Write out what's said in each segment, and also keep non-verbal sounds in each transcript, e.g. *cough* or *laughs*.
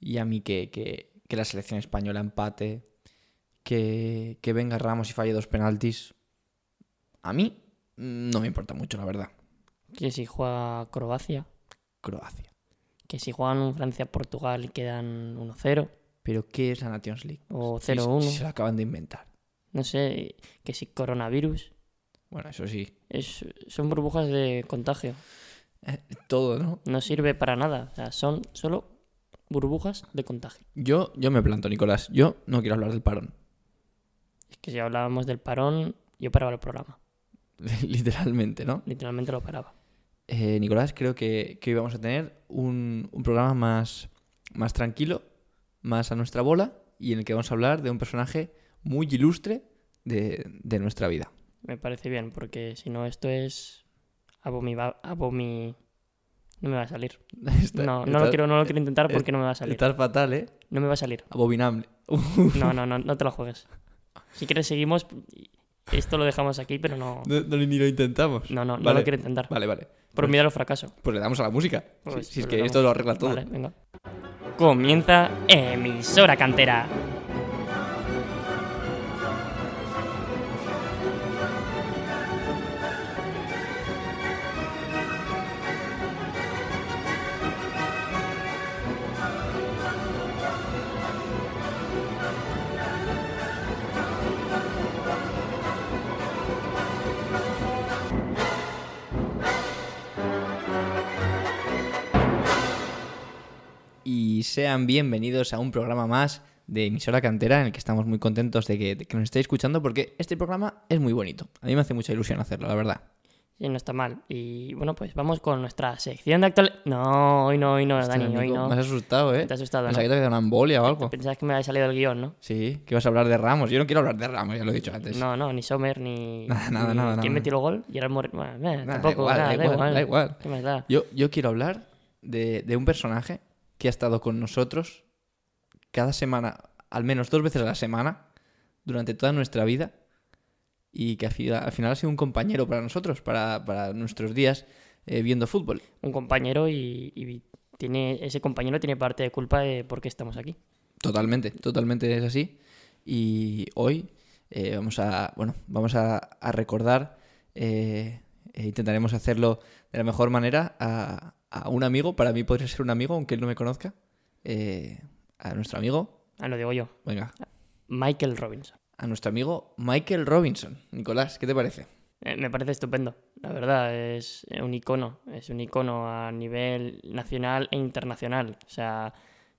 y a mí que, que- que la selección española empate, que, que venga Ramos y falle dos penaltis, a mí no me importa mucho, la verdad. Que si juega Croacia, Croacia. que si juegan Francia-Portugal y quedan 1-0 Pero ¿qué es la Nations League? o Si- 0-1, si se lo acaban de inventar. no sé, que si coronavirus, Bueno, eso sí. es, son burbujas de contagio, Eh, Todo, ¿no? no sirve para nada, o sea, son solo burbujas de contagio. Yo, yo me planto, Nicolás. Yo no quiero hablar del parón. Es que si hablábamos del parón, yo paraba el programa, *laughs* Literalmente, ¿no? literalmente lo paraba. Eh, Nicolás, creo que, que hoy vamos a tener un, un programa más, más tranquilo, más a nuestra bola, y en el que vamos a hablar de un personaje muy ilustre de, de nuestra vida. Me parece bien, porque si no esto es abomi... abomi... No me va a salir. *laughs* Está- No, no está- lo quiero, no lo quiero intentar porque no me va a salir. Estás fatal, ¿eh? No me va a salir. Abominable. *laughs* No, no, no, *laughs* no te lo juegues. Si quieres seguimos, esto lo dejamos aquí, pero no, No, no, ni lo intentamos. no, no, no lo quiero intentar. Vale, vale. Por miedo al fracaso. Pues le damos a la música. Pues, si si es pues que esto lo arregla todo. Vale, venga. Comienza emisora cantera. Sean bienvenidos a un programa más de Emisora Cantera en el que estamos muy contentos de que, de que nos estéis escuchando porque este programa es muy bonito. A mí me hace mucha ilusión hacerlo, la verdad. Sí, no está mal. Y bueno, pues vamos con nuestra sección de actual. No, hoy no, hoy no, Hostia, Dani, hoy no. Me has asustado, ¿eh? Te has asustado, Pensaba ¿no? que te había dado una embolia o algo. Pensabas que me había salido el guion, ¿no? Sí, que ibas a hablar de Ramos. Yo no quiero hablar de Ramos, ya lo he dicho antes. No, no, ni Sommer, ni. *laughs* Nada, nada, ni nada, ¿Quién nada. metió el gol? Y era el More- Bueno, tampoco, da igual, nada, da da igual, igual. da igual. ¿Qué más da? Yo, yo quiero hablar de, de un personaje que ha estado con nosotros cada semana, al menos dos veces a la semana, durante toda nuestra vida, y que al fi- al final ha sido un compañero para nosotros, para, para nuestros días eh, viendo fútbol. Un compañero y, y tiene ese compañero tiene parte de culpa de por qué estamos aquí. Totalmente, totalmente es así. Y hoy eh, vamos a, bueno, vamos a, a recordar, eh, e intentaremos hacerlo de la mejor manera a, a un amigo. Para mí podría ser un amigo, aunque él no me conozca. eh, a nuestro amigo, Ah, lo digo yo. venga, Michael Robinson. a nuestro amigo Michael Robinson. Nicolás, ¿qué te parece? Eh, me parece estupendo. La verdad, es un icono. Es un icono a nivel nacional e internacional. O sea,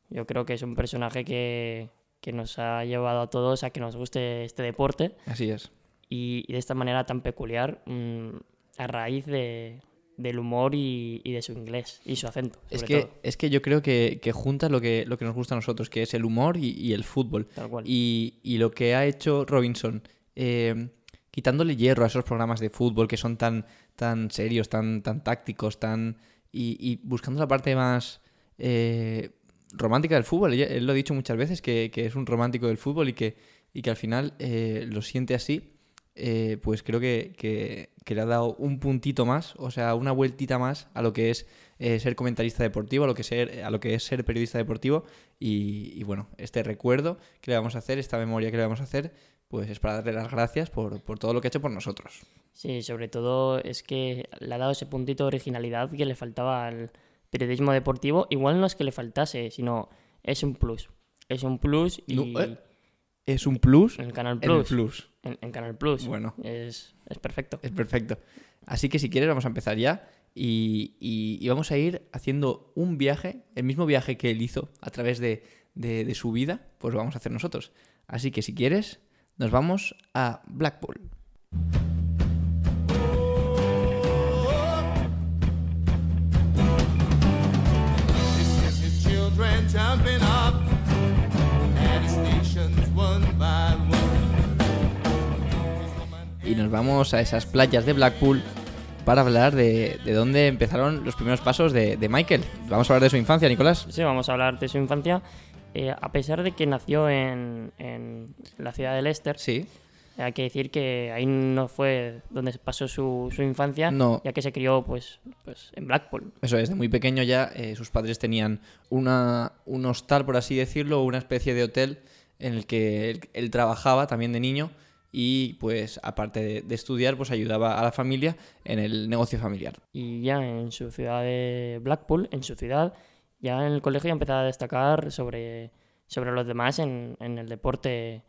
yo creo que es un personaje que, que nos ha llevado a todos a que nos guste este deporte Así es. y, y de esta manera tan peculiar mm, a raíz de, del humor y, y de su inglés y su acento. Es que, todo, es que yo creo que, que junta lo que, lo que nos gusta a nosotros, que es el humor y, y el fútbol. tal cual. Y, y lo que ha hecho Robinson, eh, quitándole hierro a esos programas de fútbol que son tan, tan serios, tan, tan tácticos, tan y, buscando la parte más eh, romántica del fútbol. Él, él lo ha dicho muchas veces, que, que es un romántico del fútbol y que, y que al final eh, lo siente así. Eh, pues creo que, que- que le ha dado un puntito más, o sea, una vueltita más a lo que es eh, ser comentarista deportivo, a lo que, ser, a lo que es ser periodista deportivo. Y, y bueno, este recuerdo que le vamos a hacer, esta memoria que le vamos a hacer, pues es para darle las gracias por, por todo lo que ha hecho por nosotros. Sí, sobre todo es que le ha dado ese puntito de originalidad que le faltaba al periodismo deportivo. Igual no es que le faltase, sino es un plus. Es un plus y No, ¿eh? Es un plus en el Canal en el Plus. En, en Canal Plus. Bueno. Es, es perfecto. Es perfecto. Así que si quieres vamos a empezar ya y, y- y vamos a ir haciendo un viaje, el mismo viaje que él hizo a través de, de- de su vida, pues lo vamos a hacer nosotros. Así que si quieres, nos vamos a Blackpool. This is his children jumping up at his stations one by one. Y nos vamos a esas playas de Blackpool para hablar de, de dónde empezaron los primeros pasos de, de Michael. Vamos a hablar de su infancia, Nicolás. Sí, vamos a hablar de su infancia. Eh, a pesar de que nació en, en la ciudad de Leicester, Sí. Hay que decir que ahí no fue donde pasó su, su infancia, No. ya que se crió pues, pues en Blackpool. Eso es, de muy pequeño ya eh, sus padres tenían una, un hostal, por así decirlo, una especie de hotel en el que él, él trabajaba también de niño y pues aparte de, de estudiar pues ayudaba a la familia en el negocio familiar. Y ya en su ciudad de Blackpool, en su ciudad, ya en el colegio empezaba a destacar sobre, sobre los demás en, en el deporte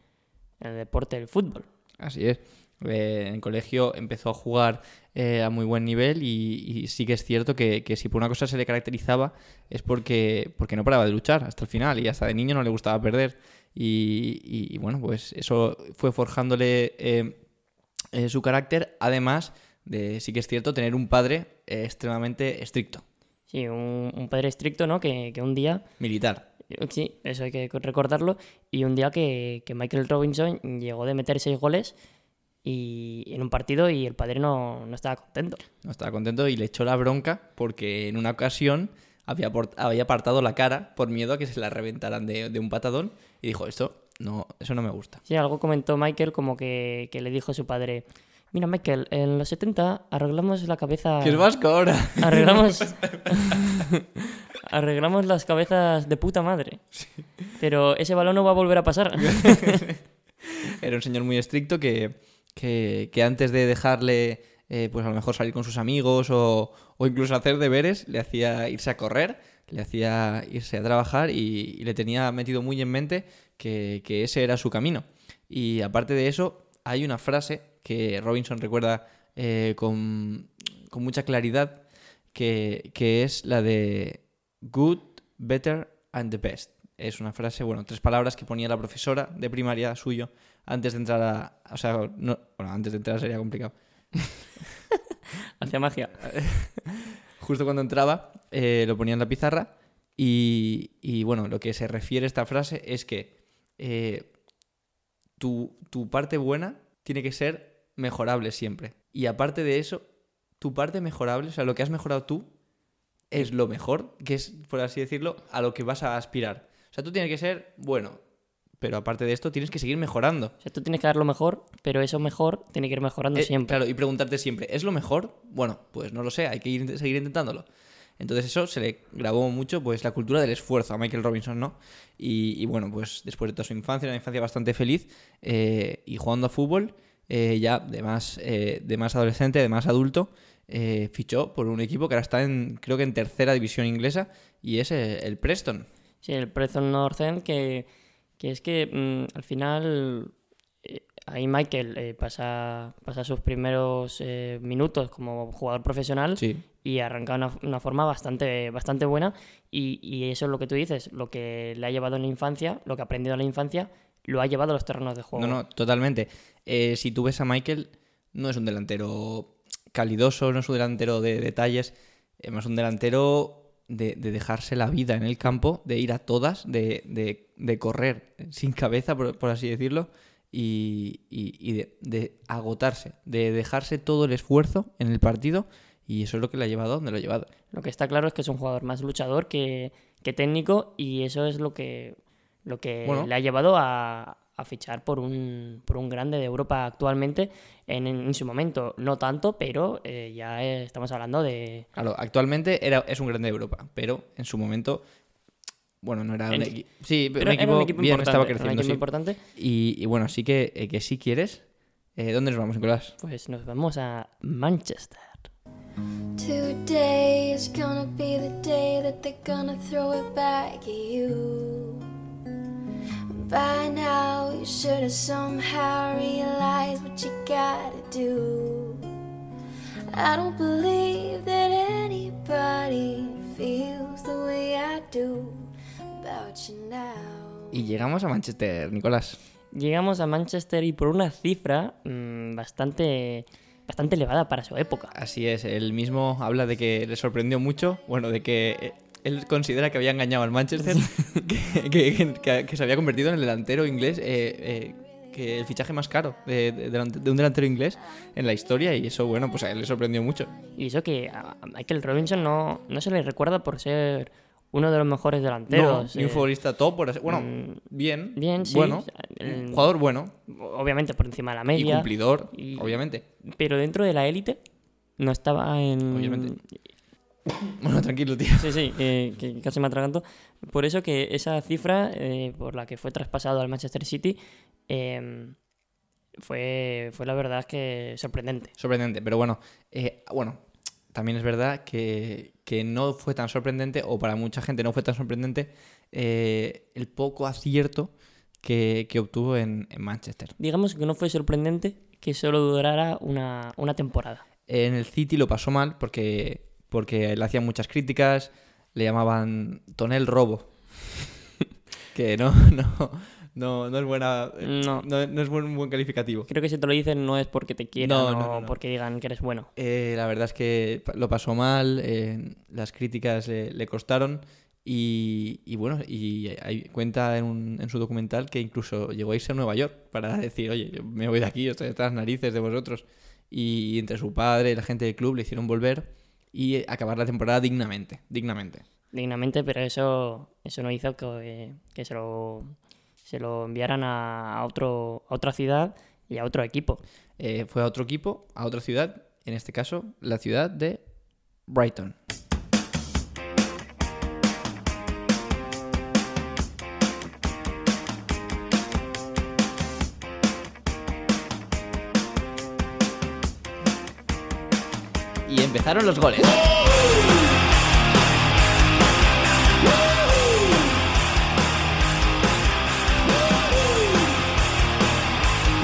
en el deporte del fútbol. Así es. Eh, en el colegio empezó a jugar eh, a muy buen nivel y, y sí que es cierto que, que si por una cosa se le caracterizaba es porque, porque no paraba de luchar hasta el final y hasta de niño no le gustaba perder. Y, y- y bueno, pues eso fue forjándole eh, eh, su carácter, además de, sí que es cierto, tener un padre eh, extremadamente estricto, Sí, un, un padre estricto, ¿no? Que, que un día militar. Sí, eso hay que recordarlo. Y un día que, que Michael Robinson llegó de meter seis goles y en un partido y el padre no, no estaba contento. No estaba contento y le echó la bronca porque en una ocasión había, había apartado la cara por miedo a que se la reventaran de, de un patadón y dijo, esto no, eso no me gusta. Sí, algo comentó Michael como que, que le dijo a su padre, mira Michael, en los 70 arreglamos la cabeza... ¿Qué es vasco ahora? Arreglamos... *laughs* *laughs* arreglamos las cabezas de puta madre. Pero ese balón no va a volver a pasar. *laughs* Era un señor muy estricto que, que, que antes de dejarle, eh, pues a lo mejor salir con sus amigos o, o incluso hacer deberes, le hacía irse a correr, le hacía irse a trabajar y, le tenía metido muy en mente que, que ese era su camino. Y aparte de eso, hay una frase que Robinson recuerda eh, con, con mucha claridad, que, que es la de good, better and the best. Es una frase, bueno, tres palabras que ponía la profesora de primaria suyo antes de entrar a... O sea, no, bueno, antes de entrar sería complicado. *laughs* Hacía magia. *laughs* Justo cuando entraba, eh, lo ponía en la pizarra y, y, bueno, lo que se refiere a esta frase es que eh, tu, tu parte buena tiene que ser mejorable siempre. Y aparte de eso, tu parte mejorable, o sea, lo que has mejorado tú, es lo mejor, que es, por así decirlo, a lo que vas a aspirar. O sea, tú tienes que ser bueno, pero aparte de esto, tienes que seguir mejorando. O sea, tú tienes que dar lo mejor, pero eso mejor tiene que ir mejorando Eh, siempre. Claro, y preguntarte siempre, ¿es lo mejor? Bueno, pues no lo sé, hay que ir- seguir intentándolo. Entonces eso se le grabó mucho, pues la cultura del esfuerzo a Michael Robinson, ¿no? Y, y bueno, pues después de toda su infancia, una infancia bastante feliz, eh, y jugando a fútbol, eh, ya de más, eh, de más adolescente, de más adulto, fichó por un equipo que ahora está en, creo que en tercera división inglesa, y es el Preston. Sí, el Preston North End, que, que es que mm, al final eh, ahí Michael eh, pasa, pasa sus primeros eh, minutos como jugador profesional Sí. y arranca una, una forma bastante, bastante buena y, y eso es lo que tú dices, lo que le ha llevado en la infancia, lo que ha aprendido en la infancia, lo ha llevado a los terrenos de juego. No, no, totalmente. Si tú ves a Michael, no es un delantero calidoso, no es un delantero de detalles, es más un delantero de, de dejarse la vida en el campo, de ir a todas, de, de- de correr sin cabeza, por, por así decirlo, y, y- y de, de agotarse, de dejarse todo el esfuerzo en el partido, y eso es lo que le ha llevado a donde lo ha llevado. Lo que está claro es que es un jugador más luchador que, que técnico y eso es lo que, lo que Bueno. le ha llevado a, a fichar por un, por un grande de Europa actualmente. En, en su momento no tanto, pero eh, ya eh, estamos hablando de... Claro, actualmente era, es un grande de Europa, pero en su momento, bueno, no era un equipo... Sí, Pero un era equipo, un equipo bien, importante, estaba era un creciendo, equipo sí. importante. Y, y bueno, sí que, eh, que si quieres, eh, ¿dónde nos vamos, Nicolás? Pues nos vamos a Manchester. Today is gonna be the day that they're gonna throw it back at you. By now, you should have somehow realized what you gotta do. I don't believe that anybody feels the way I do about you now. Y llegamos a Manchester, Nicolás. Llegamos a Manchester y por una cifra mm, bastante, bastante elevada para su época. Así es, él mismo habla de que le sorprendió mucho, bueno, de que eh, él considera que había engañado al Manchester, *laughs* que, que- que- que se había convertido en el delantero inglés, eh, eh, que el fichaje más caro de, de- de un delantero inglés en la historia, y eso, bueno, pues a él le sorprendió mucho. Y eso que a Michael Robinson no, no se le recuerda por ser uno de los mejores No, delanteros. ni un eh, futbolista top, por así- bueno, mm, bien, bien, sí, bueno, el- jugador bueno obviamente por encima de la y media. cumplidor, y- obviamente. Pero dentro de la élite no estaba en... Obviamente. *laughs* Bueno, tranquilo, tío. Sí, sí, eh, que casi me atraganto. Por eso que esa cifra eh, por la que fue traspasado al Manchester City eh, fue, fue la verdad que sorprendente. Sorprendente, pero bueno, eh, bueno, también es verdad que, que no fue tan sorprendente, o para mucha gente no fue tan sorprendente, eh, el poco acierto que, que obtuvo en, en Manchester. Digamos que no fue sorprendente que solo durara una, una temporada. En el City lo pasó mal porque, porque le hacían muchas críticas, le llamaban Tonel Robo, *laughs* que no, no, no, no es buena, No. no, no es buen, un buen calificativo. Creo que si te lo dicen no es porque te quieran No, o no, porque digan que eres bueno. Eh, la verdad es que lo pasó mal, eh, las críticas eh, le costaron y, y bueno, y ahí cuenta en, un- en su documental que incluso llegó a irse a Nueva York para decir, oye, yo me voy de aquí, yo estoy hasta las narices de vosotros. Y entre su padre y la gente del club le hicieron volver y acabar la temporada dignamente, dignamente. dignamente, pero eso, eso no hizo que, que se, lo, se lo enviaran a, a otro, a otra ciudad y a otro equipo. Eh, fue a otro equipo, a otra ciudad, en este caso la ciudad de Brighton. Empezaron los goles.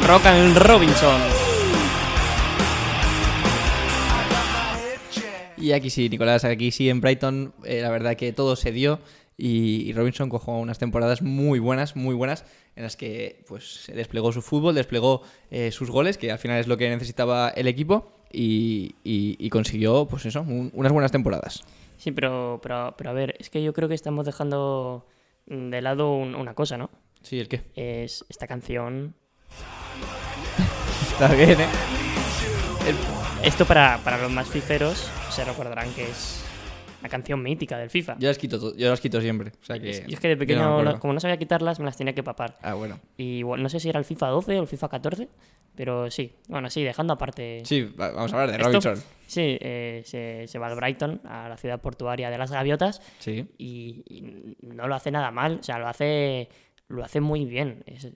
Rocan Robinson. Y aquí sí, Nicolás, aquí sí en Brighton, eh, la verdad que todo se dio y, Robinson cogió unas temporadas muy buenas, muy buenas, en las que pues desplegó su fútbol, desplegó eh, sus goles, que al final es lo que necesitaba el equipo, y, y- y consiguió, pues eso, un- unas buenas temporadas. Sí, pero, pero, pero a ver, es que yo creo que estamos dejando de lado un- una cosa, ¿no? Sí, ¿el qué? Es esta canción. *laughs* Está bien, ¿eh? Esto para, para los más fiferos se recordarán que es la canción mítica del FIFA. Yo las quito, to- yo las quito siempre. O sea que, Y es que de yo no pequeño, como no sabía quitarlas, me las tenía que papar. Ah, bueno. Y bueno, no sé si era el FIFA 12 o el FIFA 14, pero sí. Bueno, sí, dejando aparte. Sí, va- vamos a hablar de Esto- Robinson. Sí, eh, se, se va al Brighton, a la ciudad portuaria de las Gaviotas, Sí. y, y no lo hace nada mal, o sea, lo hace, lo hace muy bien. Es-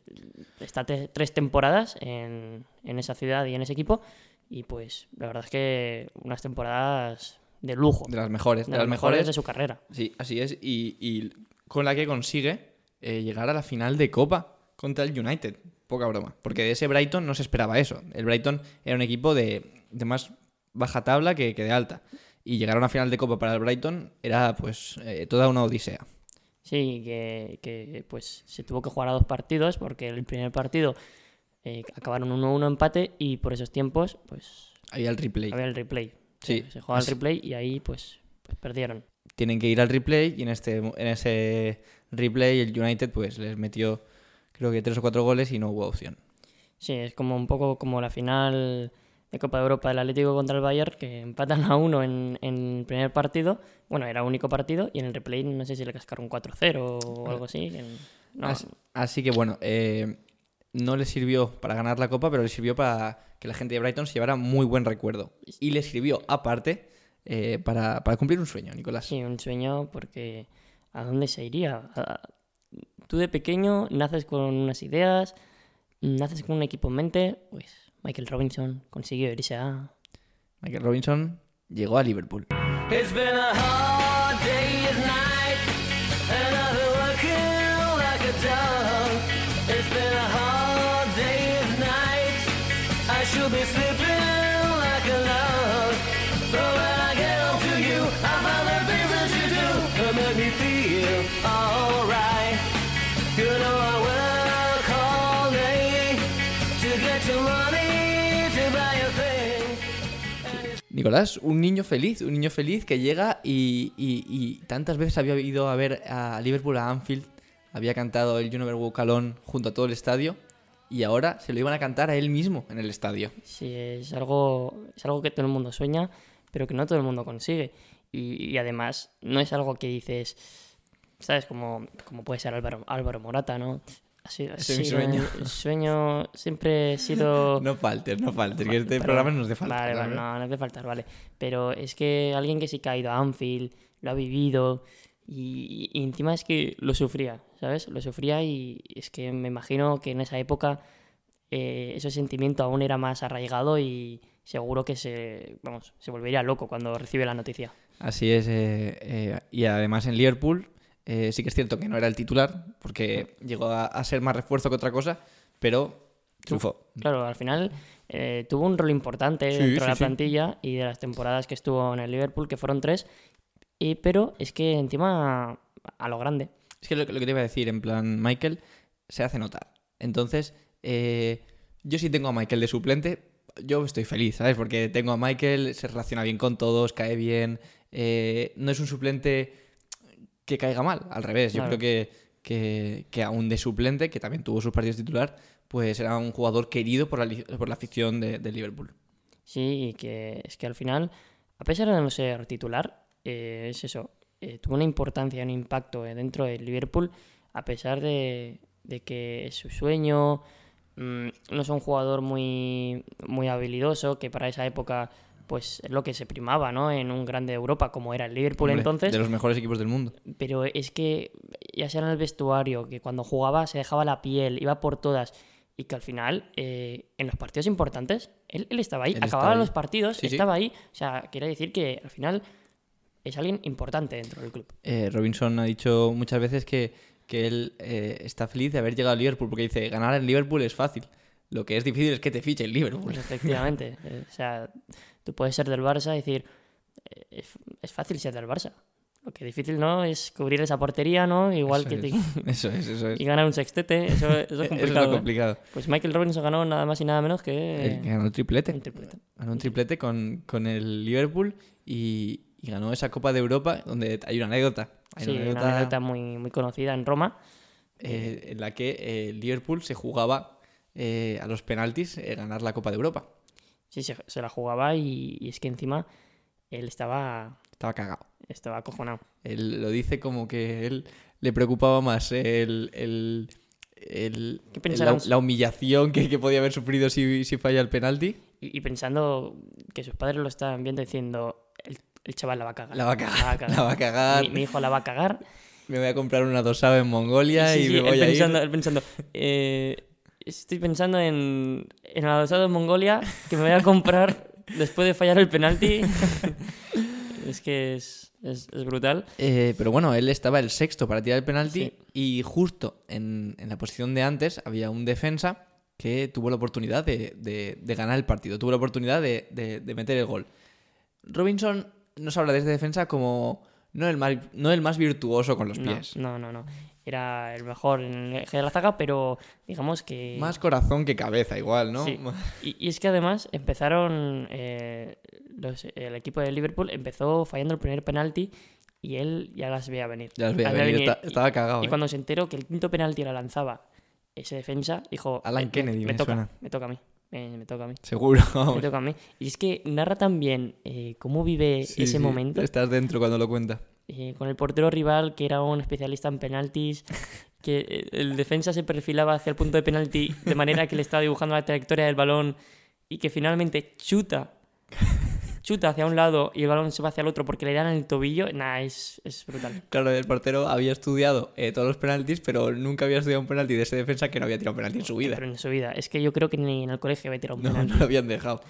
está tres temporadas en, en esa ciudad y en ese equipo, y pues la verdad es que unas temporadas de lujo, De las mejores. de De, las mejores. de su carrera. Sí, así es. Y, y con la que consigue eh, llegar a la final de Copa contra el United. Poca broma. Porque de ese Brighton no se esperaba eso. El Brighton era un equipo de, de más baja tabla que, que de alta. Y llegar a una final de Copa para el Brighton era pues eh, toda una odisea. Sí, que, que, pues se tuvo que jugar a dos partidos porque el primer partido eh, acabaron 1-1 empate y por esos tiempos pues Había el replay. había el replay. Sí, Se juega así- replay y ahí pues, pues perdieron. Tienen que ir al replay y en, este, en ese replay el United pues les metió creo que tres o cuatro goles y no hubo opción. Sí, es como un poco como la final de Copa de Europa del Atlético contra el Bayern, que empatan a uno en, en el primer partido. Bueno, era único partido y en el replay no sé si le cascaron 4-0 o algo así. en- no, Así, así que bueno, eh, no le sirvió para ganar la copa, pero le sirvió para que la gente de Brighton se llevara muy buen recuerdo. Y le sirvió, aparte, eh, para, para cumplir un sueño, Nicolás. Sí, un sueño porque ¿a dónde se iría? Tú de pequeño naces con unas ideas, naces con un equipo en mente, pues Michael Robinson consiguió irse a... Michael Robinson llegó a Liverpool. It's been a hard Nicolás, un niño feliz, un niño feliz que llega y, y- tantas veces había ido a ver a Liverpool a Anfield, había cantado el You Never Walk junto a todo el estadio y ahora se lo iban a cantar a él mismo en el estadio. Sí, es algo, es algo que todo el mundo sueña, pero que no todo el mundo consigue. Y, y además, no es algo que dices, ¿sabes? Como, como puede ser Álvaro, Álvaro Morata, ¿no? Es mi sido sueño. el sueño siempre he sido... *laughs* No faltes, no faltes, que este Pero- programa nos de falta. Vale, vale, no, no hace falta, vale. Pero es que alguien que sí que ha ido a Anfield, lo ha vivido y, y encima es que lo sufría, ¿sabes? Lo sufría y es que me imagino que en esa época eh, ese sentimiento aún era más arraigado y seguro que se, vamos, se volvería loco cuando recibe la noticia. Así es, eh, eh, y además en Liverpool eh, sí que es cierto que no era el titular, porque llegó a, a ser más refuerzo que otra cosa, pero triunfó. Claro, al final eh, tuvo un rol importante Sí, dentro sí, de la sí. plantilla y de las temporadas que estuvo en el Liverpool, que fueron tres, y, pero es que encima a lo grande. Es que lo, lo que te iba a decir, en plan, Michael se hace notar. Entonces, eh, yo sí tengo a Michael de suplente, yo estoy feliz, ¿sabes? Porque tengo a Michael, se relaciona bien con todos, cae bien, no es un suplente que caiga mal, al revés, yo creo que, que, que aún de suplente, que también tuvo sus partidos titular, pues era un jugador querido por la, por la afición de, de Liverpool. Sí, y que es que al final, a pesar de no ser titular, eh, es eso, eh, tuvo una importancia, un impacto eh, dentro del Liverpool, a pesar de, de que es su sueño, mm, no es un jugador muy, muy habilidoso, que para esa época pues es lo que se primaba, ¿no? En un grande de Europa como era el Liverpool Hombre, entonces, De los mejores equipos del mundo. pero es que ya sea en el vestuario, que cuando jugaba se dejaba la piel, iba por todas, y que al final, eh, en los partidos importantes, él, él estaba ahí, Él acababa ahí. los partidos, Sí, sí. estaba ahí, o sea, quiere decir que al final es alguien importante dentro del club. Eh, Robinson ha dicho muchas veces que, que él eh, está feliz de haber llegado a Liverpool porque dice, ganar en Liverpool es fácil. Lo que es difícil es que te fiche el Liverpool. Efectivamente, *laughs* eh, o sea, tú puedes ser del Barça y decir, eh, es, es fácil ser del Barça. Lo que difícil, ¿no? Es cubrir esa portería, ¿no? Igual Eso que es, te- *laughs* Eso es, eso es. y ganar un sextete, eso, eso es *laughs* Eso es complicado. lo ¿eh? complicado. Pues Michael Robinson ganó nada más y nada menos que... El que ganó el triplete. un triplete. Ganó un triplete con, con el Liverpool y, y ganó esa Copa de Europa donde hay una anécdota. Hay Sí, una una anécdota, muy, muy conocida en Roma. eh, en la que eh, el Liverpool se jugaba a los penaltis ganar la Copa de Europa. Sí, se, se la jugaba y, y es que encima él estaba, Estaba cagado. estaba acojonado. Él lo dice como que él le preocupaba más el, el- el- ¿Qué la, humillación que, que podía haber sufrido si, si falla el penalti. Y, y pensando que sus padres lo estaban viendo diciendo, el, el chaval la va a cagar. La va a cagar, la va a *laughs* cagar. Mi, mi hijo la va a cagar. Me voy a comprar una dosada en Mongolia Sí, y sí, me él voy a ir. él pensando, eh, estoy pensando en, en el adosado en Mongolia que me voy a comprar *laughs* después de fallar el penalti. *laughs* es que es, es, es brutal. Eh, pero bueno, él estaba el sexto para tirar el penalti Sí. y justo en, en la posición de antes había un defensa que tuvo la oportunidad de, de- de ganar el partido, tuvo la oportunidad de, de- de meter el gol. Robinson nos habla de este defensa como no el más, no el más virtuoso con los No, pies. no, no, no. Era el mejor en el eje de la zaga, pero digamos que... Más corazón que cabeza, igual, ¿no? Sí. *laughs* Y, y es que además empezaron, eh, los- el equipo de Liverpool empezó fallando el primer penalti y él ya las veía venir. Ya las veía venir, está- estaba cagado, Y ¿eh? cuando se enteró que el quinto penalti la lanzaba ese defensa, dijo... Alan "Eh, me- Kennedy, me, me toca, suena. me toca a mí. Me, me toca a mí. Seguro, *laughs* Me toca a mí. Y es que narra también eh, cómo vive Sí, ese sí, momento Estás dentro cuando lo cuenta. Eh, con el portero rival, que era un especialista en penaltis, *laughs* que eh, el defensa se perfilaba hacia el punto de penalti de manera que le estaba dibujando la trayectoria del balón y que finalmente chuta, *laughs* chuta hacia un lado y el balón se va hacia el otro porque le dan en el tobillo. Nah, es, es brutal. Claro, el portero había estudiado eh, todos los penaltis, pero nunca había estudiado un penalti de ese defensa que no había tirado un penalti en su vida. Pero en su vida. Es que yo creo que ni en el colegio había tirado un No, penalti. no lo habían dejado.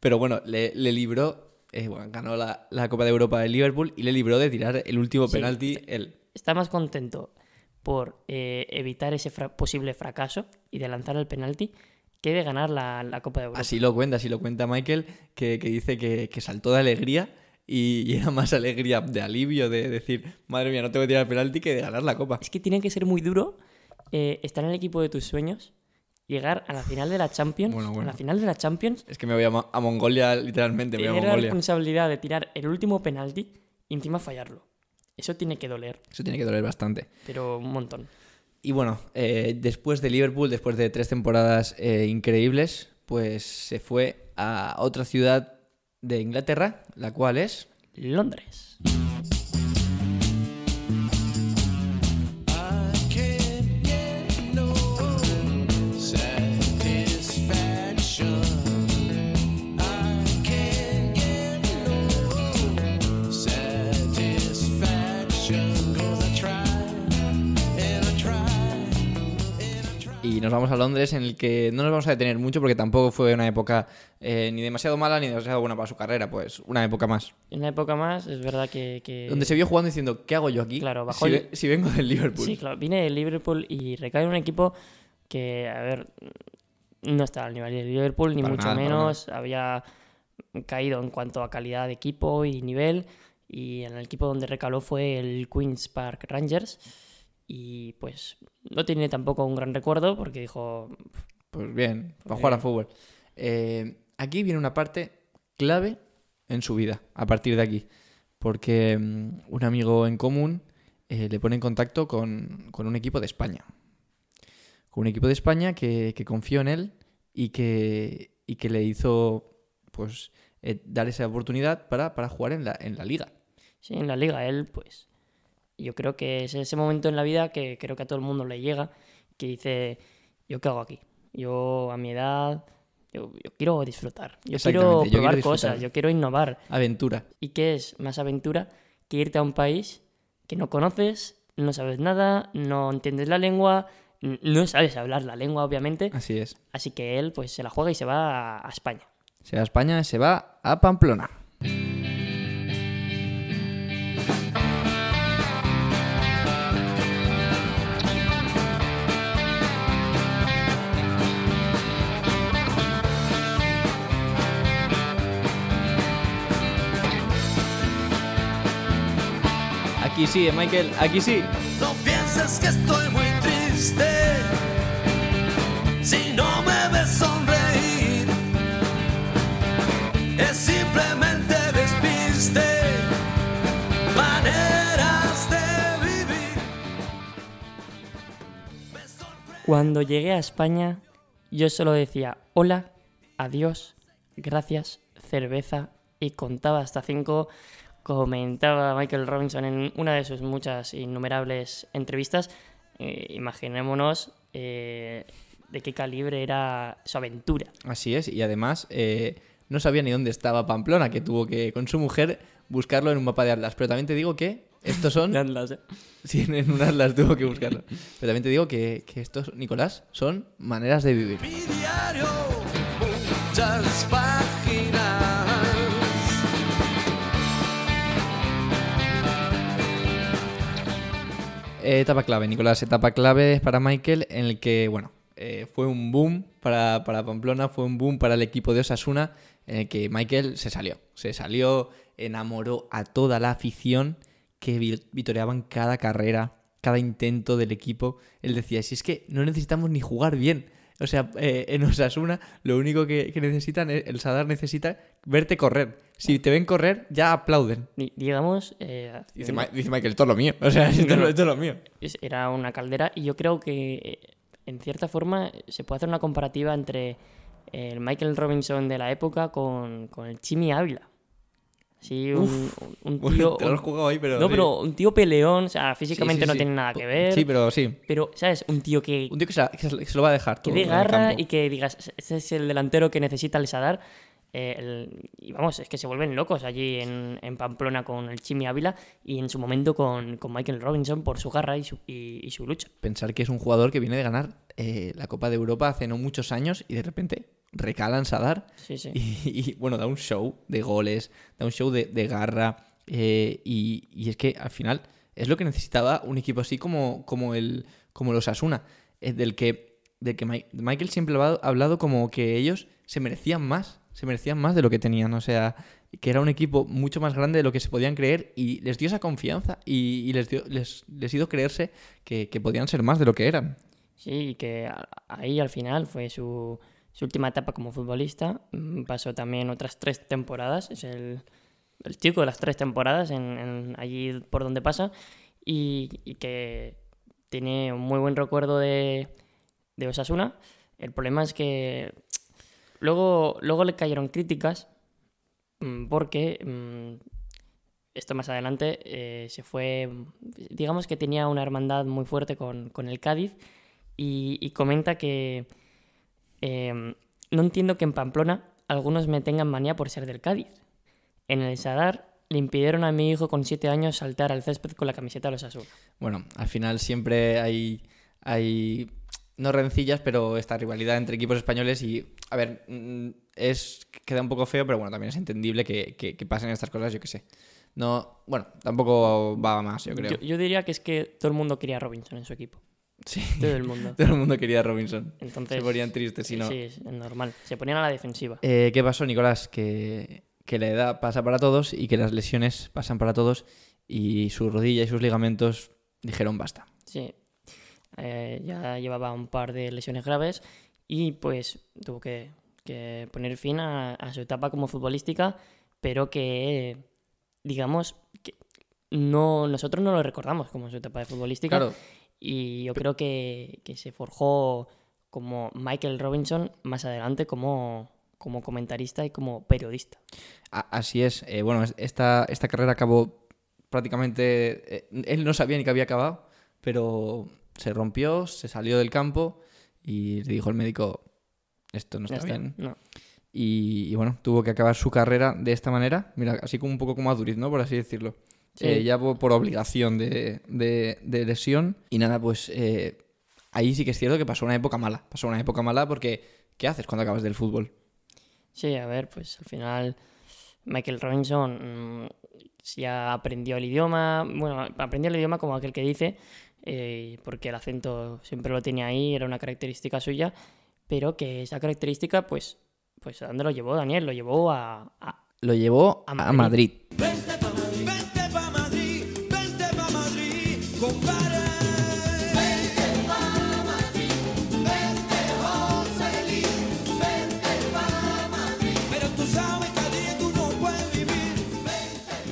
Pero bueno, le, le libró, eh, bueno, ganó la, la Copa de Europa del Liverpool y le libró de tirar el último Sí. penalti él. Está más contento por eh, evitar ese fra- posible fracaso y de lanzar el penalti que de ganar la, la Copa de Europa. Así lo cuenta, así lo cuenta Michael, que, que dice que, que saltó de alegría y, y era más alegría de alivio de decir, madre mía, no tengo que tirar el penalti que de ganar la Copa. Es que tiene que ser muy duro eh, estar en el equipo de tus sueños, llegar a la final de la Champions, Bueno, bueno. a la final de la Champions, Es que me voy a, Mo- a Mongolia, literalmente, me voy a tener la Mongolia. responsabilidad de tirar el último penalti y encima fallarlo. Eso tiene que doler, Eso tiene que doler bastante. pero un montón. Y bueno, eh, después de Liverpool, después de tres temporadas eh, increíbles, pues se fue a otra ciudad de Inglaterra, la cual es Londres. Y nos vamos a Londres, en el que no nos vamos a detener mucho porque tampoco fue una época eh, ni demasiado mala ni demasiado buena para su carrera, pues una época más. Una época más, es verdad que... que- Donde se vio jugando diciendo, ¿qué hago yo aquí? Claro, bajo si, el- si vengo del Liverpool. Sí, claro, viene del Liverpool y recae en un equipo que, a ver, no está al nivel del Liverpool, ni Para mucho nada, menos. Había caído en cuanto a calidad de equipo y nivel. Y en el equipo donde recaló fue el Queen's Park Rangers. Y pues no tiene tampoco un gran recuerdo porque dijo, Pues bien, para Pues jugar a bien. fútbol. Eh, aquí viene una parte clave en su vida, a partir de aquí. Porque mm, un amigo en común eh, le pone en contacto con, con un equipo de España. Con un equipo de España que, que confió en él y que, y que le hizo pues eh, dar esa oportunidad para, para jugar en la, en la liga. sí, en la liga él, pues yo creo que es ese momento en la vida que creo que a todo el mundo le llega, que dice, ¿yo qué hago aquí? Yo a mi edad, yo, yo quiero disfrutar, yo quiero Exactamente, yo quiero probar cosas, yo quiero innovar. Aventura. ¿Y qué es más aventura que irte a un país que no conoces, no sabes nada, no entiendes la lengua, no sabes hablar la lengua, obviamente? Así es. Así que él pues se la juega y se va a, a España. Se va a España, se va a Pamplona. Sí, eh, Michael, aquí sí. No pienses que estoy muy triste si no me ves sonreír. Es simplemente despiste, maneras de vivir. Cuando llegué a España, yo solo decía hola, adiós, gracias, cerveza y contaba hasta cinco. Comentaba Michael Robinson en una de sus muchas innumerables entrevistas. Eh, imaginémonos eh, de qué calibre era su aventura. Así es, y además eh, no sabía ni dónde estaba Pamplona, que tuvo que, con su mujer, buscarlo en un mapa de Atlas. Pero también te digo que estos son... *laughs* Atlas, ¿eh? sí, en un Atlas tuvo que buscarlo. Pero también te digo que, que estos, Nicolás, son maneras de vivir. Mi diario, etapa clave, Nicolás, etapa clave para Michael en el que, bueno, eh, fue un boom para, para Pamplona, fue un boom para el equipo de Osasuna, en el que Michael se salió. Se salió, enamoró a toda la afición que vi- vitoreaban cada carrera, cada intento del equipo. Él decía, si es que no necesitamos ni jugar bien. O sea, eh, en Osasuna lo único que, que necesitan, es- el Sadar necesita verte correr. Si te ven correr, ya aplauden. Di- Digamos, eh, Dice, Ma- dice Michael, esto es lo mío. O sea, *laughs* esto, No, no. esto es lo mío. era una caldera y yo creo que eh, en cierta forma se puede hacer una comparativa entre el Michael Robinson de la época con, con el Chimi Ávila. Sí, un, un- *laughs* tío... te lo has jugado ahí, pero. no, sí. pero un tío peleón, o sea, físicamente Sí, sí, no sí. tiene nada que ver. Sí, pero sí. pero, ¿sabes? Un tío que, Un tío que se, que que lo va a dejar. que todo dé en el garra y que digas, este es el delantero que necesita el Sadar. Eh, el- y vamos, es que se vuelven locos allí en, en Pamplona con el Chimi Ávila y en su momento con, con Michael Robinson por su garra y su, y- y su lucha. Pensar que es un jugador que viene de ganar eh, la Copa de Europa hace no muchos años y de repente recala en Sadar. Sí, sí. Y, y, bueno, da un show de goles, da un show de, de garra. eh, y, y es que al final es lo que necesitaba un equipo así como, como, el, como los Asuna, del que, del que Mi- Michael siempre ha hablado como que ellos se merecían más, se merecían más de lo que tenían. O sea, que era un equipo mucho más grande de lo que se podían creer y les dio esa confianza y, les, dio, les, les hizo creerse que, que podían ser más de lo que eran. Sí, y que ahí al final fue su, su última etapa como futbolista. Mm, Pasó también otras tres temporadas. Es el, el chico de las tres temporadas en, allí por donde pasa. Y, y que tiene un muy buen recuerdo de, de Osasuna. El problema es que luego, luego le cayeron críticas mm, porque mm, esto más adelante, eh, se fue, digamos que tenía una hermandad muy fuerte con, con el Cádiz y, comenta que eh, no entiendo que en Pamplona algunos me tengan manía por ser del Cádiz. En el Sadar le impidieron a mi hijo con siete años saltar al césped con la camiseta de los Asuna. Bueno, al final siempre hay, hay no rencillas, pero esta rivalidad entre equipos españoles y, a ver, mm, es queda un poco feo, pero bueno, también es entendible que, que- que pasen estas cosas, yo qué sé. No, bueno, tampoco va más, yo creo. Yo, yo diría que es que todo el mundo quería a Robinson en su equipo. Sí, Todo el mundo. *laughs* todo el mundo quería a Robinson. Entonces, Se ponían tristes si no. Sí, es normal. Se ponían a la defensiva. Eh, ¿Qué pasó, Nicolás? Que, que la edad pasa para todos y que las lesiones pasan para todos y su rodilla y sus ligamentos dijeron basta. Sí. Eh, ya llevaba un par de lesiones graves y pues tuvo que, que poner fin a, a su etapa como futbolística, pero que, digamos, que no, nosotros no lo recordamos como su etapa de futbolística. Claro, Y yo creo que, que se forjó como Michael Robinson más adelante como, como comentarista y como periodista. así es. Eh, bueno, es- esta, esta carrera acabó prácticamente... eh, él no sabía ni que había acabado, pero se rompió, se salió del campo y le dijo el médico, esto no está está. bien. No. Y, y bueno, tuvo que acabar su carrera de esta manera, mira, así como un poco como a Duriz, ¿no? Por así decirlo. Sí. Eh, ya por, por obligación de, de- de lesión. Y nada, pues eh, ahí sí que es cierto que pasó una época mala. Pasó una época mala porque ¿qué haces cuando acabas del fútbol? Sí, a ver, pues al final Michael Robinson mm, ya aprendió el idioma, bueno, aprendió el idioma como aquel que dice, eh, porque el acento siempre lo tenía ahí, era una característica suya, pero que esa característica, pues, pues ¿a dónde lo llevó Daniel? Lo llevó a, a- Lo llevó A a Madrid.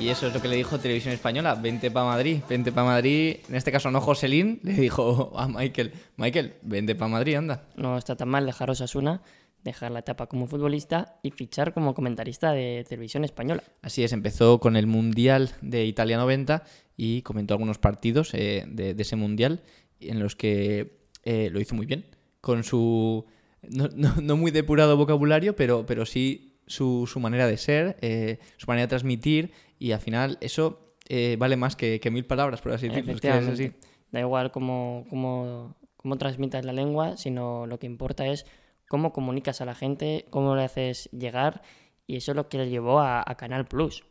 Y eso es lo que le dijo Televisión Española. Vente para Madrid, vente para Madrid. En este caso no Joselín, le dijo a Michael, Michael, vente para Madrid, anda. no está tan mal dejar Osasuna, dejar la etapa como futbolista y fichar como comentarista de televisión española. Así es, empezó con el Mundial de Italia 90 y comentó algunos partidos eh, de, de ese Mundial en los que eh, lo hizo muy bien. Con su no, no- no muy depurado vocabulario, pero, pero sí su, su manera de ser, eh, su manera de transmitir y al final eso eh, vale más que, que mil palabras, por así decirlo. Es que es así. Da igual cómo, cómo, cómo transmitas la lengua, sino lo que importa es cómo comunicas a la gente, cómo le haces llegar, y eso es lo que le llevó a, a Canal Plus.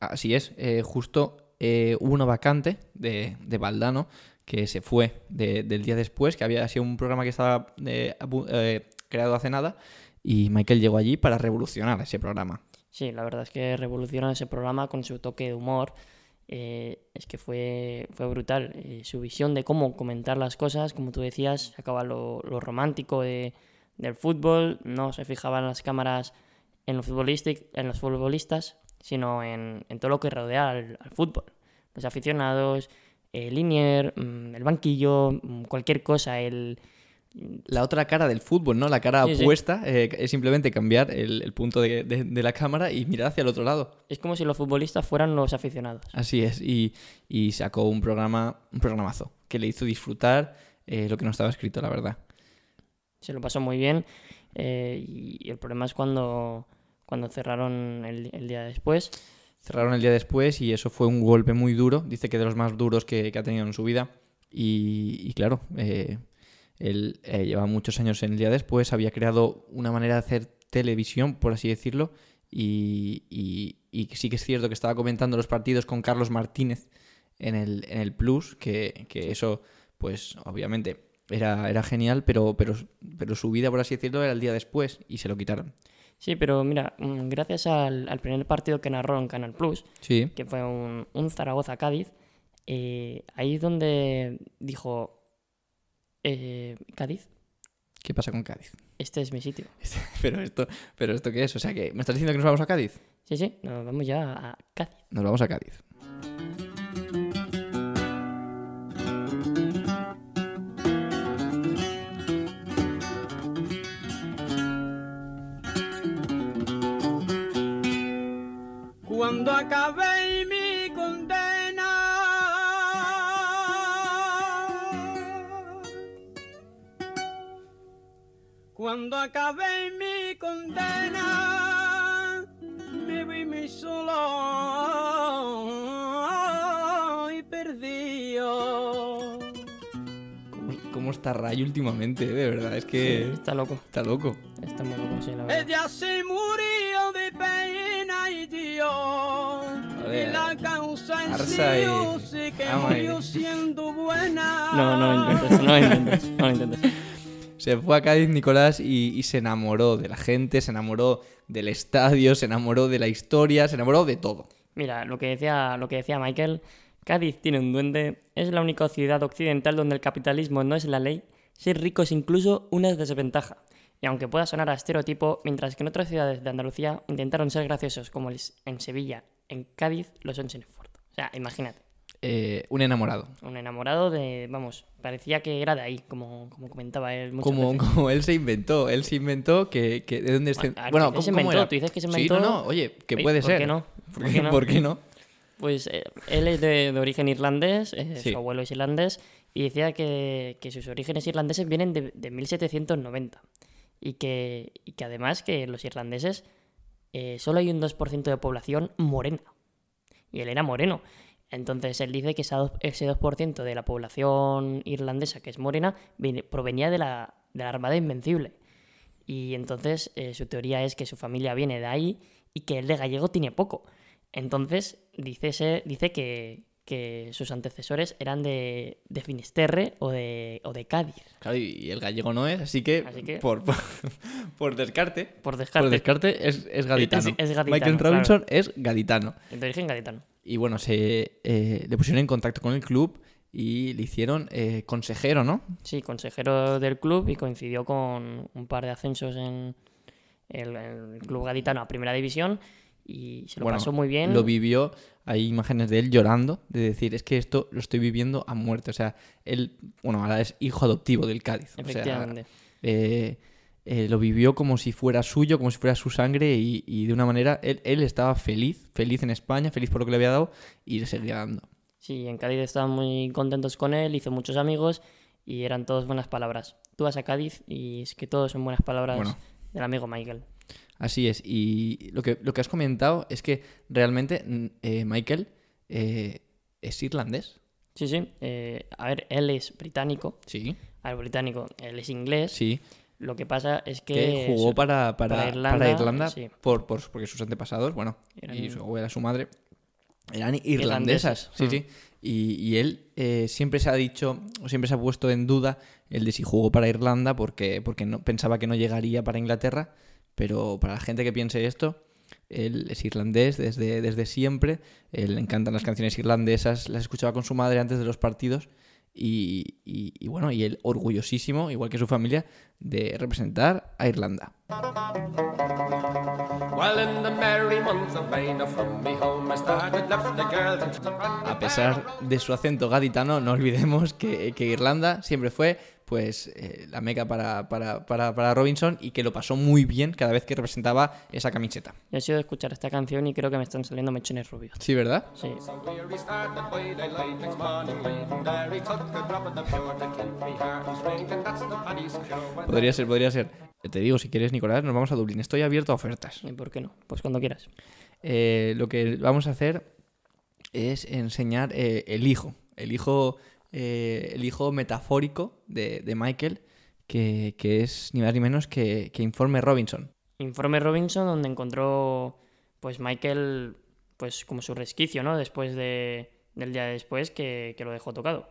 Así es, eh, justo eh, hubo una vacante de, de Valdano que se fue de- del día después, que había sido un programa que estaba eh, eh, creado hace nada, y Michael llegó allí para revolucionar ese programa. Sí, la verdad es que revolucionó ese programa con su toque de humor. eh, es que fue, fue brutal. Eh, su visión de cómo comentar las cosas, como tú decías, sacaba lo, lo romántico de- del fútbol, no se fijaba en las cámaras en, los en los futbolistas, sino en, en todo lo que rodea al, al fútbol. Los aficionados, el linier, mm, el banquillo, mm, cualquier cosa, el, La otra cara del fútbol, ¿no? La cara Sí, sí. opuesta eh, es simplemente cambiar el, el punto de, de- de la cámara y mirar hacia el otro lado. es como si los futbolistas fueran los aficionados. Así es, y, y sacó un programa, un programazo, que le hizo disfrutar eh, lo que no estaba escrito, la verdad. se lo pasó muy bien eh, y el problema es cuando, cuando cerraron el, el día después. Cerraron el día después y eso fue un golpe muy duro. Dice que de los más duros que, que ha tenido en su vida. Y, y claro, eh, él eh, lleva muchos años en el día después, había creado una manera de hacer televisión, por así decirlo. Y, y- y sí que es cierto que estaba comentando los partidos con Carlos Martínez en el, en el Plus, que, que eso, pues obviamente era, era genial, pero, pero, pero su vida, por así decirlo, era el día después y se lo quitaron. Sí, pero mira, mm, gracias al, al primer partido que narró en Canal Plus, Sí. que fue un, un Zaragoza-Cádiz, eh, ahí es donde dijo, eh, Cádiz, ¿Qué pasa con Cádiz? este es mi sitio. *laughs* Pero esto, pero esto qué es? O sea que me estás diciendo que nos vamos a Cádiz. Sí, sí, nos vamos ya a Cádiz. Nos vamos a Cádiz. Cuando acabé Cuando acabé mi condena, me vi mi solo y perdido. ¿Cómo, está Ray últimamente? eh? De verdad, es que Está loco. está loco. Está muy loco, sí, la verdad. Ella se murió de pena y Dios. ver, Y la causa en sí que murió siendo buena. No, no lo intentes, no lo intentes, no lo intentes. Se fue a Cádiz Nicolás y, se enamoró de la gente, se enamoró del estadio, se enamoró de la historia, se enamoró de todo. Mira, lo que decía, lo que decía Michael, Cádiz tiene un duende, es la única ciudad occidental donde el capitalismo no es la ley, ser rico es incluso una desventaja. Y aunque pueda sonar a estereotipo, mientras que en otras ciudades de Andalucía intentaron ser graciosos como en Sevilla, en Cádiz lo son sin esfuerzo. O sea, imagínate, Eh, un enamorado. un enamorado de, vamos, parecía que era de ahí, como, como comentaba él muchas Como, veces. como él se inventó, él se inventó que, que de dónde. Ah, Bueno, ¿qué se ¿cómo, cómo inventó? era? ¿Tú dices que se Sí, inventó? no, no, oye, que Oye, puede ¿por ser. qué no? ¿Por *laughs* ¿Por qué, no? por qué no? Pues eh, él es de, de origen irlandés, eh, Sí. su abuelo es irlandés, y decía que, que sus orígenes irlandeses vienen de, de 1790. Y que, y que además que los irlandeses eh, solo hay un 2% de población morena. Y él era moreno. Entonces él dice que ese 2% de la población irlandesa que es morena provenía de la, de la Armada Invencible. Y entonces eh, su teoría es que su familia viene de ahí y que él de gallego tiene poco. Entonces dice, ese- dice que, que sus antecesores eran de, de Finisterre o de, o de Cádiz. Claro, y el gallego no es, así que, Así que- Por, por, *laughs* por descarte, Por descarte. por descarte es, es gaditano. Es- es gaditano, Michael claro. Robinson es gaditano. De origen gaditano. Y bueno, se eh, le pusieron en contacto con el club y le hicieron eh, consejero, ¿no? Sí, consejero del club y coincidió con un par de ascensos en el, el club gaditano a primera división y se lo Bueno, pasó muy bien. Lo vivió, hay imágenes de él llorando, de decir, es que esto lo estoy viviendo a muerte. O sea, él, bueno, ahora es hijo adoptivo del Cádiz. O sea, Efectivamente. eh, eh, lo vivió como si fuera suyo, como si fuera su sangre y, y de una manera, él, él estaba feliz, feliz en España, feliz por lo que le había dado y le seguía dando. Sí, en Cádiz estaban muy contentos con él, hizo muchos amigos y eran todos buenas palabras. Tú vas a Cádiz y es que todos son buenas palabras Bueno. del amigo Michael. Así es. Y lo que, lo que has comentado es que realmente mm, eh, Michael eh, es irlandés. Sí, sí. eh, a ver, él es británico. Sí. A ver, británico, él es inglés. Sí. Lo que pasa es que... Que jugó para, para, para para Irlanda, Irlanda, sí. por, por- porque sus antepasados, bueno, Eran- y su abuela, su madre, eran irlandesas. Irlandeses, Sí, mm. sí. Y, y él eh, siempre se ha dicho, o siempre se ha puesto en duda el de si jugó para Irlanda porque, porque no, pensaba que no llegaría para Inglaterra. Pero para la gente que piense esto, él es irlandés desde, desde siempre. Él le encantan las canciones irlandesas, las escuchaba con su madre antes de los partidos. Y, y- y bueno, y él orgullosísimo, igual que su familia, de representar a Irlanda. A pesar de su acento gaditano, no olvidemos que, que Irlanda siempre fue pues eh, la meca para, para, para, para Robinson y que lo pasó muy bien cada vez que representaba esa camiseta. Yo he sido escuchar esta canción y creo que me están saliendo mechones rubios. Sí, ¿verdad? Sí. Podría ser, podría ser. Te digo, si quieres, Nicolás, nos vamos a Dublín. Estoy abierto a ofertas. ¿Y por qué no? Pues cuando quieras. Eh, lo que vamos a hacer es enseñar eh, el hijo, el hijo, eh, el hijo metafórico de, de Michael, que, que es ni más ni menos que, que Informe Robinson. Informe Robinson, donde encontró pues Michael pues como su resquicio, ¿no? Después de, del día después que, que lo dejó tocado.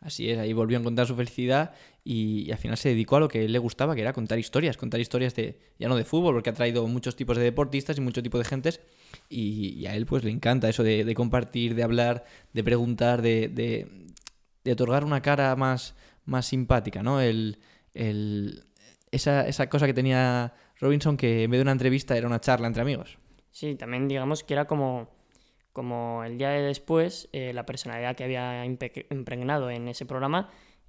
Así es, ahí volvió a encontrar su felicidad y, y al final se dedicó a lo que él le gustaba, que era contar historias, contar historias de, ya no de fútbol, porque ha traído muchos tipos de deportistas y mucho tipo de gentes, y, y a él pues le encanta eso de, de compartir, de hablar, de preguntar, de, de- de otorgar una cara más, más simpática, ¿no? El, el- esa, esa cosa que tenía Robinson que en vez de una entrevista era una charla entre amigos. Sí, también digamos que era como, como el día de después, eh, la personalidad que había impregnado en ese programa,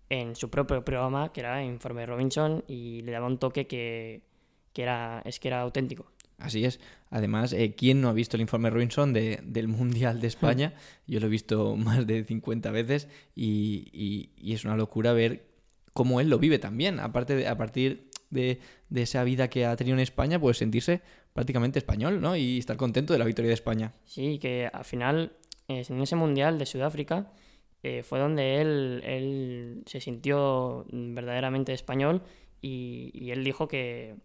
en su propio programa, que era Informe Robinson, y le daba un toque que, que era, es que era auténtico. Así es. Además, eh, ¿quién no ha visto el informe Robinson de- del Mundial de España? *laughs* Yo lo he visto más de 50 veces y, y- y es una locura ver cómo él lo vive también. Aparte de, a partir de, de esa vida que ha tenido en España, pues sentirse prácticamente español, ¿no? Y estar contento de la victoria de España. Sí, que al final, eh, en ese mundial de Sudáfrica, eh, fue donde él, él se sintió verdaderamente español y, y él dijo que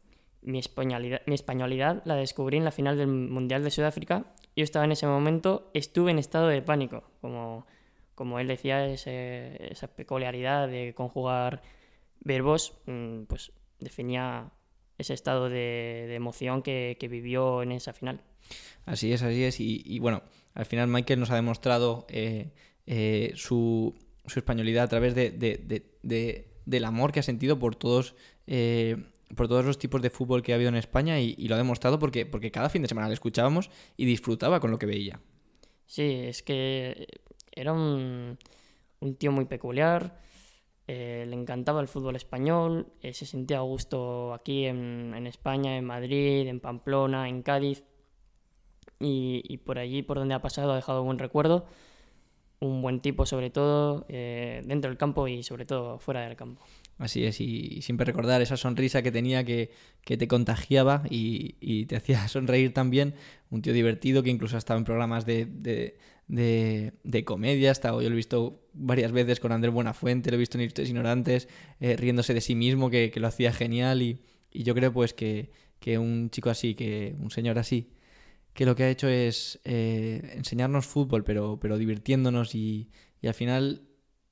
mi españolidad, mi españolidad la descubrí en la final del mundial de Sudáfrica. Yo estaba en ese momento, estuve en estado de pánico, como, como él decía, esa peculiaridad de conjugar verbos, mm, pues definía ese estado de, de emoción que, que vivió en esa final. Así es, así es. Y, y bueno, al final Michael nos ha demostrado eh, eh, su, su españolidad a través de- de- del amor que ha sentido por todos, eh, por todos los tipos de fútbol que ha habido en España y, lo ha demostrado porque, porque cada fin de semana le escuchábamos y disfrutaba con lo que veía. Sí, es que era un, un tío muy peculiar, eh, le encantaba el fútbol español, eh, se sentía a gusto aquí en, en España, en Madrid, en Pamplona, en Cádiz, y, y por allí, por donde ha pasado, ha dejado buen recuerdo, un buen tipo sobre todo, eh, dentro del campo y sobre todo fuera del campo. Así es, y, siempre recordar esa sonrisa que tenía que, que te contagiaba y, y te hacía *laughs* sonreír también. Un tío divertido que incluso ha estado en programas de, de, de, de comedia. ha estado- yo lo he visto varias veces con Andrés Buenafuente, lo he visto en Ilustres Ignorantes, eh, riéndose de sí mismo, que, que lo hacía genial. Y, y yo creo pues que, que un chico así, que un señor así, que lo que ha hecho es eh, enseñarnos fútbol, pero, pero divirtiéndonos y, y al final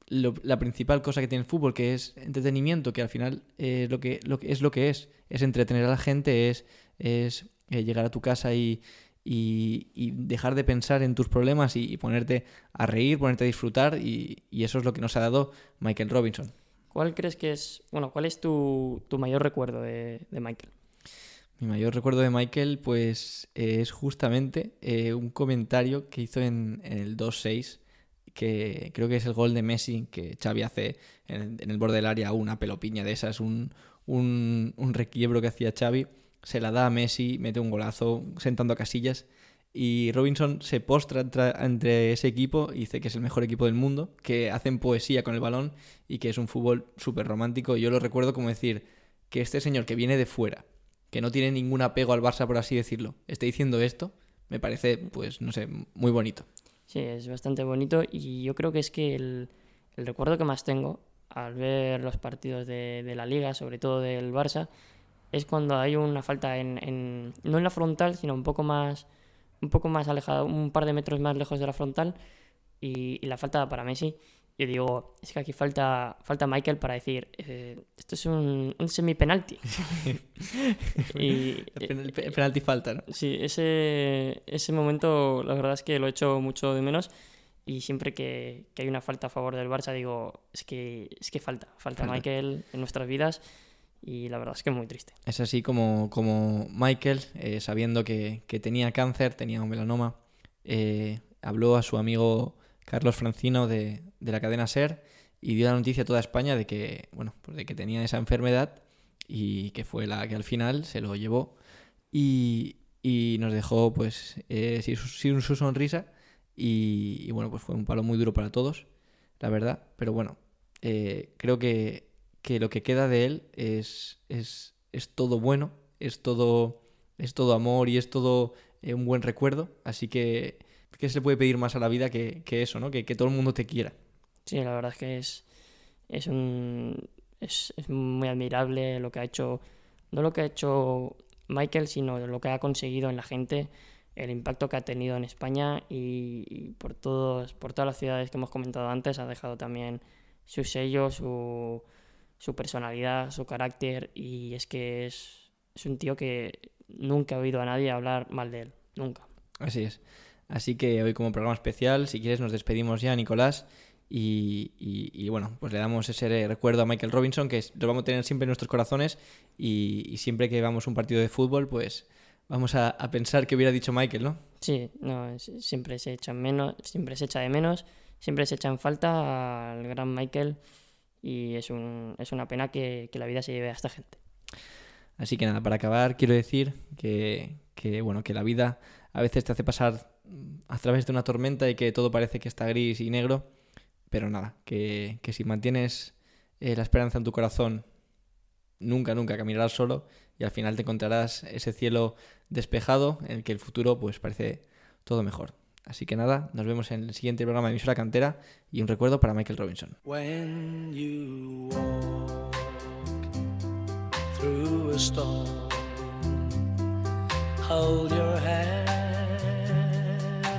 lo- la principal cosa que tiene el fútbol, que es entretenimiento, que al final eh, lo que, lo que es lo que es, es entretener a la gente, es, es eh, llegar a tu casa y, y- y dejar de pensar en tus problemas y, y ponerte a reír, ponerte a disfrutar y, eso es lo que nos ha dado Michael Robinson. ¿Cuál crees que es, bueno, cuál es tu, tu mayor recuerdo de, de Michael? Mi mayor recuerdo de Michael, pues, eh, es justamente eh, un comentario que hizo en, en el 2-6, que creo que es el gol de Messi, que Xavi hace en, en el borde del área, una pelopiña de esas, un, un, requiebro que hacía Xavi, se la da a Messi, mete un golazo sentando a casillas, y Robinson se postra tra- entre ese equipo y dice que es el mejor equipo del mundo, que hacen poesía con el balón y que es un fútbol súper romántico. Yo lo recuerdo como decir que este señor que viene de fuera, que no tiene ningún apego al Barça, por así decirlo, esté diciendo esto, me parece, pues, no sé, muy bonito. Sí, es bastante bonito y yo creo que es que el, el recuerdo que más tengo al ver los partidos de, la liga, sobre todo del Barça, es cuando hay una falta en, en- no en la frontal, sino un poco más un poco más alejada, un par de metros más lejos de la frontal y la falta para Messi. Yo digo, es que aquí falta, falta Michael para decir, eh, esto es un, un semi-penalti. *laughs* y, El el pe- el penalti falta, ¿no? Sí, ese, ese momento la verdad es que lo echo mucho de menos y siempre que, que hay una falta a favor del Barça digo, es que, es que falta, falta Falta. Michael en nuestras vidas y la verdad es que es muy triste. Es así como, como Michael, eh, sabiendo que, que tenía cáncer, tenía un melanoma, eh, habló a su amigo Carlos Francino de, de la cadena SER y dio la noticia a toda España de que, bueno, pues de que tenía esa enfermedad y que fue la que al final se lo llevó. Y, y nos dejó pues eh, sin, su, sin su sonrisa y, y, bueno, pues fue un palo muy duro para todos, la verdad, pero bueno, eh, creo que, que lo que queda de él es, es, es todo bueno, es todo, es todo amor y es todo eh, un buen recuerdo, así que ¿qué se le puede pedir más a la vida que, que eso, ¿no? Que, que todo el mundo te quiera. Sí, la verdad es que es, es, un, es, es muy admirable lo que ha hecho, no lo que ha hecho Michael, sino lo que ha conseguido en la gente, el impacto que ha tenido en España y, y por, todos, por todas las ciudades que hemos comentado antes, ha dejado también su sello, su, su personalidad, su carácter y es que es, es un tío que nunca he oído a nadie hablar mal de él, nunca. Así es. Así que hoy como programa especial, si quieres nos despedimos ya, Nicolás. Y, y- y, bueno, pues le damos ese recuerdo a Michael Robinson, que lo vamos a tener siempre en nuestros corazones. Y, y siempre que vamos a un partido de fútbol, pues vamos a, a pensar que hubiera dicho Michael, ¿no? Sí, no, es- siempre se echa en menos, siempre se echa de menos, siempre se echa en falta al gran Michael y es, un, es una pena que, que la vida se lleve a esta gente. Así que nada, para acabar, quiero decir que, que, bueno, que la vida a veces te hace pasar a través de una tormenta y que todo parece que está gris y negro. Pero nada, que, que si mantienes eh, la esperanza en tu corazón nunca, nunca caminarás solo y al final te encontrarás ese cielo despejado en el que el futuro pues parece todo mejor. Así que nada, nos vemos en el siguiente programa de Emisora Cantera y un recuerdo para Michael Robinson.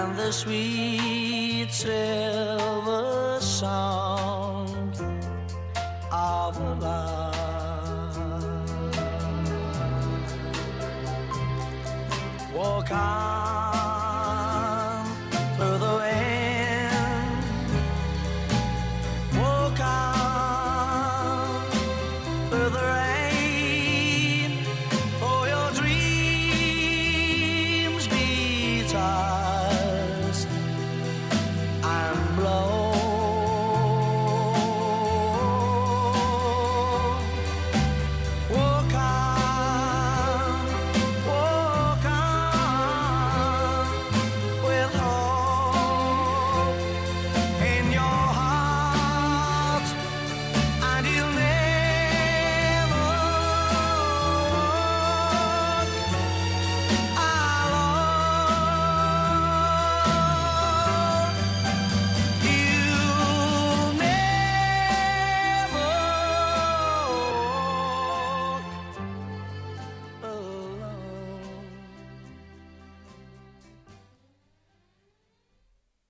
and the sweet silver song of lark. Walk on